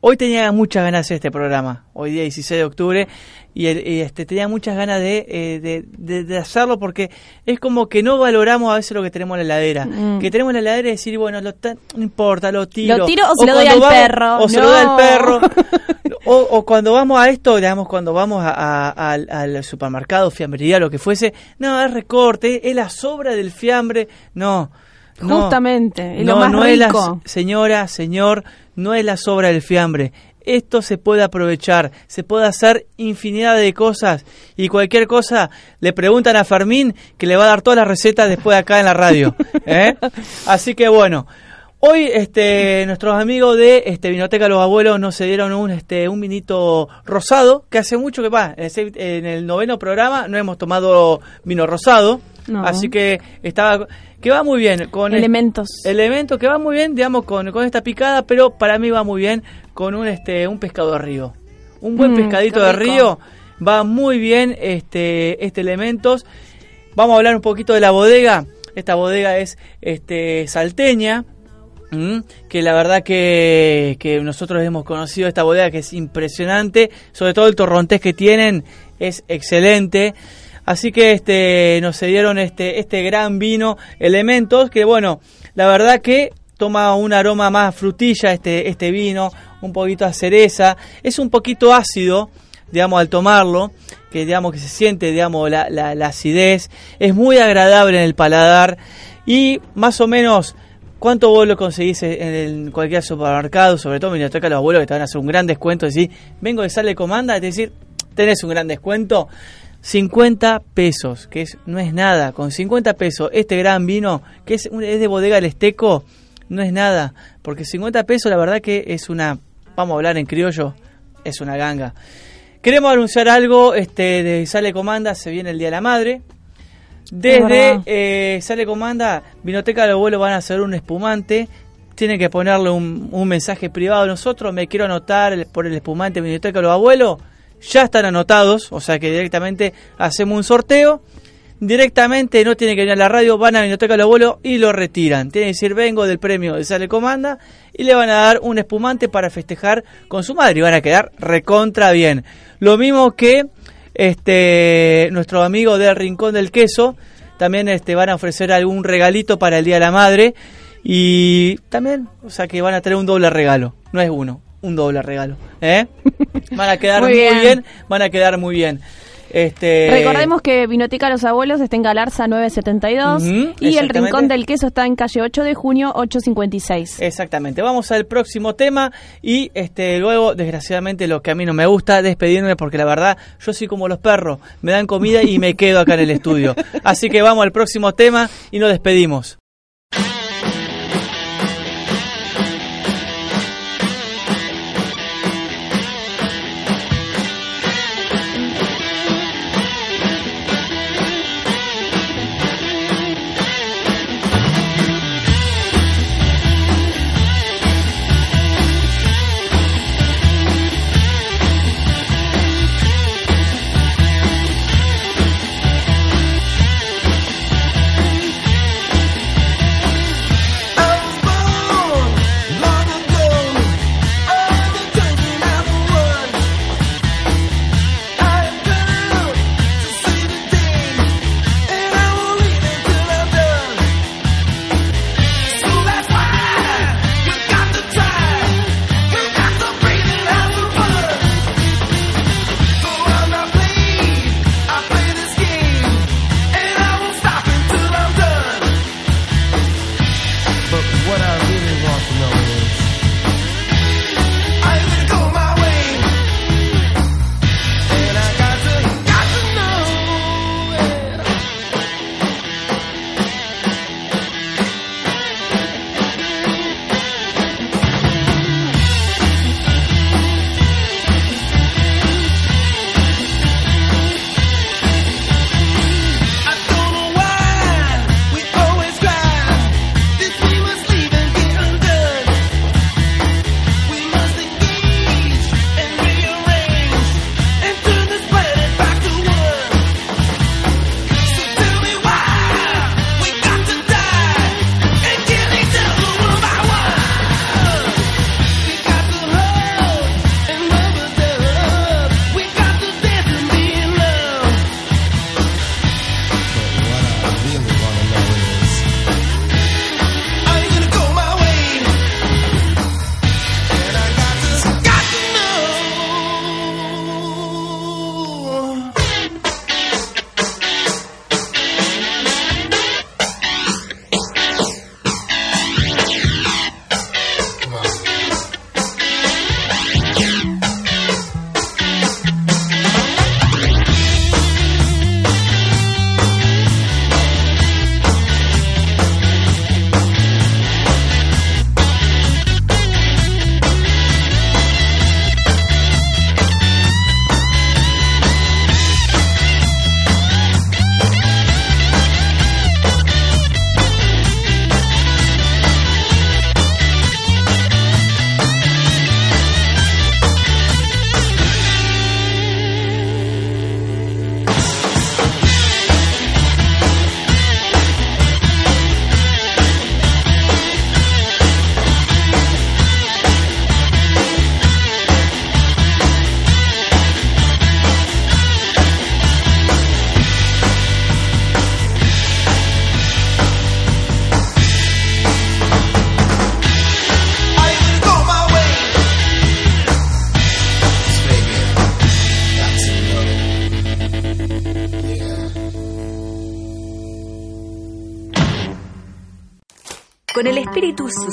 hoy tenía muchas ganas de hacer este programa, hoy día 16 de octubre, y, y, este, tenía muchas ganas de, eh, de, de- de hacerlo porque es como que no valoramos a veces lo que tenemos en la heladera. Mm. Que tenemos en la heladera y decir, bueno, lo ta- no importa, lo tiro. ¿Lo tiro o se lo doy al perro? O se lo No. doy al perro. <laughs> O, o cuando vamos a esto, digamos, cuando vamos a- a- al, al supermercado, fiambrería, lo que fuese, no, es recorte, es la sobra del fiambre, no. no. Justamente, es lo no, más no es la, rico. señora, señor, no es la sobra del fiambre. Esto se puede aprovechar, se puede hacer infinidad de cosas y cualquier cosa le preguntan a Fermín que le va a dar todas las recetas después acá en la radio. <laughs> ¿eh? Así que bueno, hoy este, nuestros amigos de este, Vinoteca Los Abuelos nos dieron un, este, un vinito rosado que hace mucho que va. En el, se- en el noveno programa no hemos tomado vino rosado, No. así que estaba que va muy bien con Elementos. elemento que va muy bien, digamos, con, con esta picada, pero para mí va muy bien con un este un pescado de río. Un buen Mm, pescadito de río va muy bien este este elementos. Vamos a hablar un poquito de la bodega. Esta bodega es este salteña. que la verdad que, que nosotros hemos conocido esta bodega que es impresionante, sobre todo el torrontés que tienen es excelente. Así que este nos cedieron este este gran vino elementos que bueno, la verdad que toma un aroma más frutilla este este vino, un poquito a cereza, es un poquito ácido, digamos al tomarlo, que digamos que se siente digamos la, la, acidez, es muy agradable en el paladar y más o menos ¿Cuánto vos conseguís en cualquier supermercado, sobre todo en biblioteca de los abuelos que te van a hacer un gran descuento? Decir, vengo de sale comanda, es decir, tenés un gran descuento. 50 pesos, que es, no es nada. Con 50 pesos, este gran vino, que es, es de bodega del Esteco, no es nada. Porque 50 pesos, la verdad que es una, vamos a hablar en criollo, es una ganga. Queremos anunciar algo, este, de Sale Comanda, se viene el Día de la Madre. Desde eh, Sale Comanda, Vinoteca del Abuelo van a hacer un espumante. Tienen que ponerle un, un mensaje privado a nosotros. Me quiero anotar el- por el espumante Vinoteca de los Abuelos. Ya están anotados, o sea que directamente hacemos un sorteo. Directamente no tienen que venir a la radio, van a Vinoteca del Abuelo y lo retiran. Tienen que decir, vengo del premio de Sale Comanda y le van a dar un espumante para festejar con su madre y van a quedar recontra bien. Lo mismo que este nuestro amigo del Rincón del Queso, también este van a ofrecer algún regalito para el Día de la Madre y también, o sea que van a tener un doble regalo, no es uno, un doble regalo, ¿eh? Van a quedar muy Muy bien. van a quedar muy bien. Este Recordemos que Vinoteca Los Abuelos está en Galarza 972 Ujú, y el. Rincón del Queso está en calle 8 de junio 856. Exactamente. Vamos al próximo tema y este luego, desgraciadamente, lo que a mí no me gusta, despedirme porque la verdad, yo soy como los perros, me dan comida y me quedo acá en el estudio. <laughs> Así que vamos al próximo tema y nos despedimos.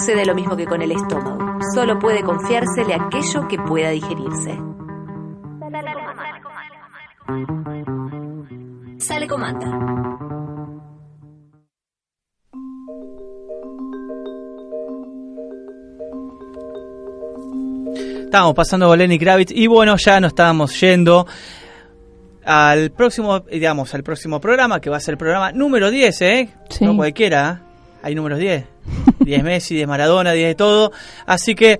Sucede lo mismo que con el estómago. Solo puede confiársele aquello que pueda digerirse. Sale comanda. Estábamos pasando con Lenny Kravitz y bueno, ya nos estábamos yendo al próximo, digamos, al próximo programa, que va a ser el programa número 10, ¿eh? Sí. No cualquiera, ¿eh? hay números 10. 10 Messi, 10 Maradona, 10 de todo. Así que,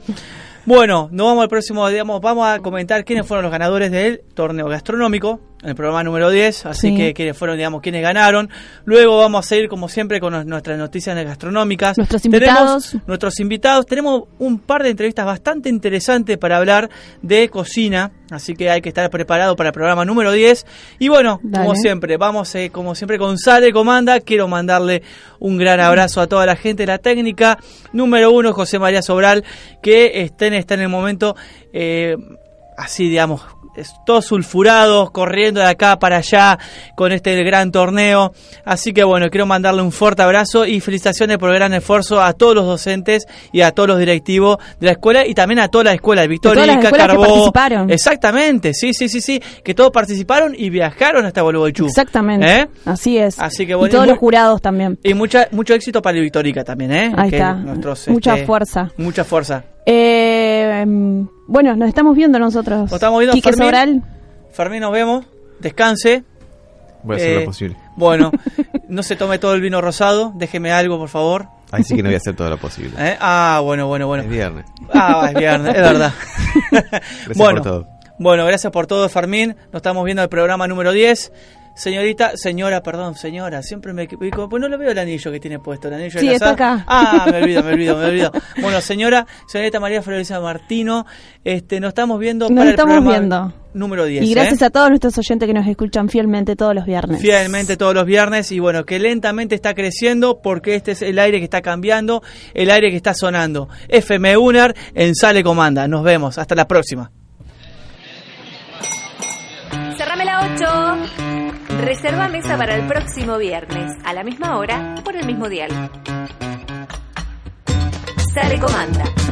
bueno, nos vamos al próximo, digamos, vamos a comentar quiénes fueron los ganadores del torneo gastronómico, en el programa número 10, así Sí. que quiénes fueron, digamos, quiénes ganaron. Luego vamos a seguir, como siempre, con nuestras noticias gastronómicas. Nuestros Tenemos invitados. nuestros invitados. Tenemos un par de entrevistas bastante interesantes para hablar de cocina, así que hay que estar preparado para el programa número 10. Y bueno, Dale. como siempre, vamos eh, como siempre con Sale Comanda. Quiero mandarle un gran abrazo a toda la gente de la técnica. Número uno, José María Sobral, que estén, está en el momento eh, así, digamos, es- todos sulfurados, corriendo de acá para allá con este gran torneo. Así que bueno, quiero mandarle un fuerte abrazo y felicitaciones por el gran esfuerzo a todos los docentes y a todos los directivos de la escuela y también a toda la escuela las Victoria, escuelas que Carbó. participaron. Exactamente, sí, sí, sí, sí, que todos participaron y viajaron hasta Gualeguaychú. Exactamente. ¿Eh? Así es. Así que y bueno, todos muy- los jurados también. Y mucha, mucho éxito para el Victorica también, ¿eh? Ahí Que está. nuestros, Mucha este, fuerza. Mucha fuerza. Eh, mm, bueno, nos estamos viendo nosotros. Nos estamos viendo, Quique Fermín. Sobral. Fermín, nos vemos. Descanse. Voy a hacer Eh, lo posible. Bueno, <laughs> no se tome todo el vino rosado. Déjeme algo, por favor. Ahí sí que no voy a hacer todo lo posible. <laughs> ¿Eh? Ah, bueno, bueno, bueno. Es viernes. Ah, es viernes, es verdad. <laughs> Gracias bueno, por todo. Bueno, gracias por todo, Fermín. Nos estamos viendo el programa número 10. Señorita, señora, perdón, señora, siempre me equivoco, pues no lo veo el anillo que tiene puesto, el anillo Sí, está acá. Ah, me olvido, me olvido, me <laughs> olvido. Bueno, señora, señorita María Florencia Martino, este, nos estamos viendo Nos para estamos el programa viendo. número 10. Y ¿eh? gracias a todos nuestros oyentes que nos escuchan fielmente todos los viernes. fielmente todos los viernes y bueno, que lentamente está creciendo porque este es el aire que está cambiando, el aire que está sonando. FM UNER en Sale Comanda. Nos vemos, hasta la próxima. Cerrame la 8. Reserva mesa para el próximo viernes, a la misma hora, por el mismo dial. Sale comanda.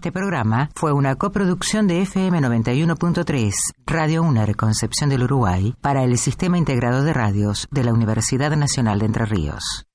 Este programa fue una coproducción de FM 91.3, Radio UNER Concepción del Uruguay, para el Sistema Integrado de Radios de la Universidad Nacional de Entre Ríos.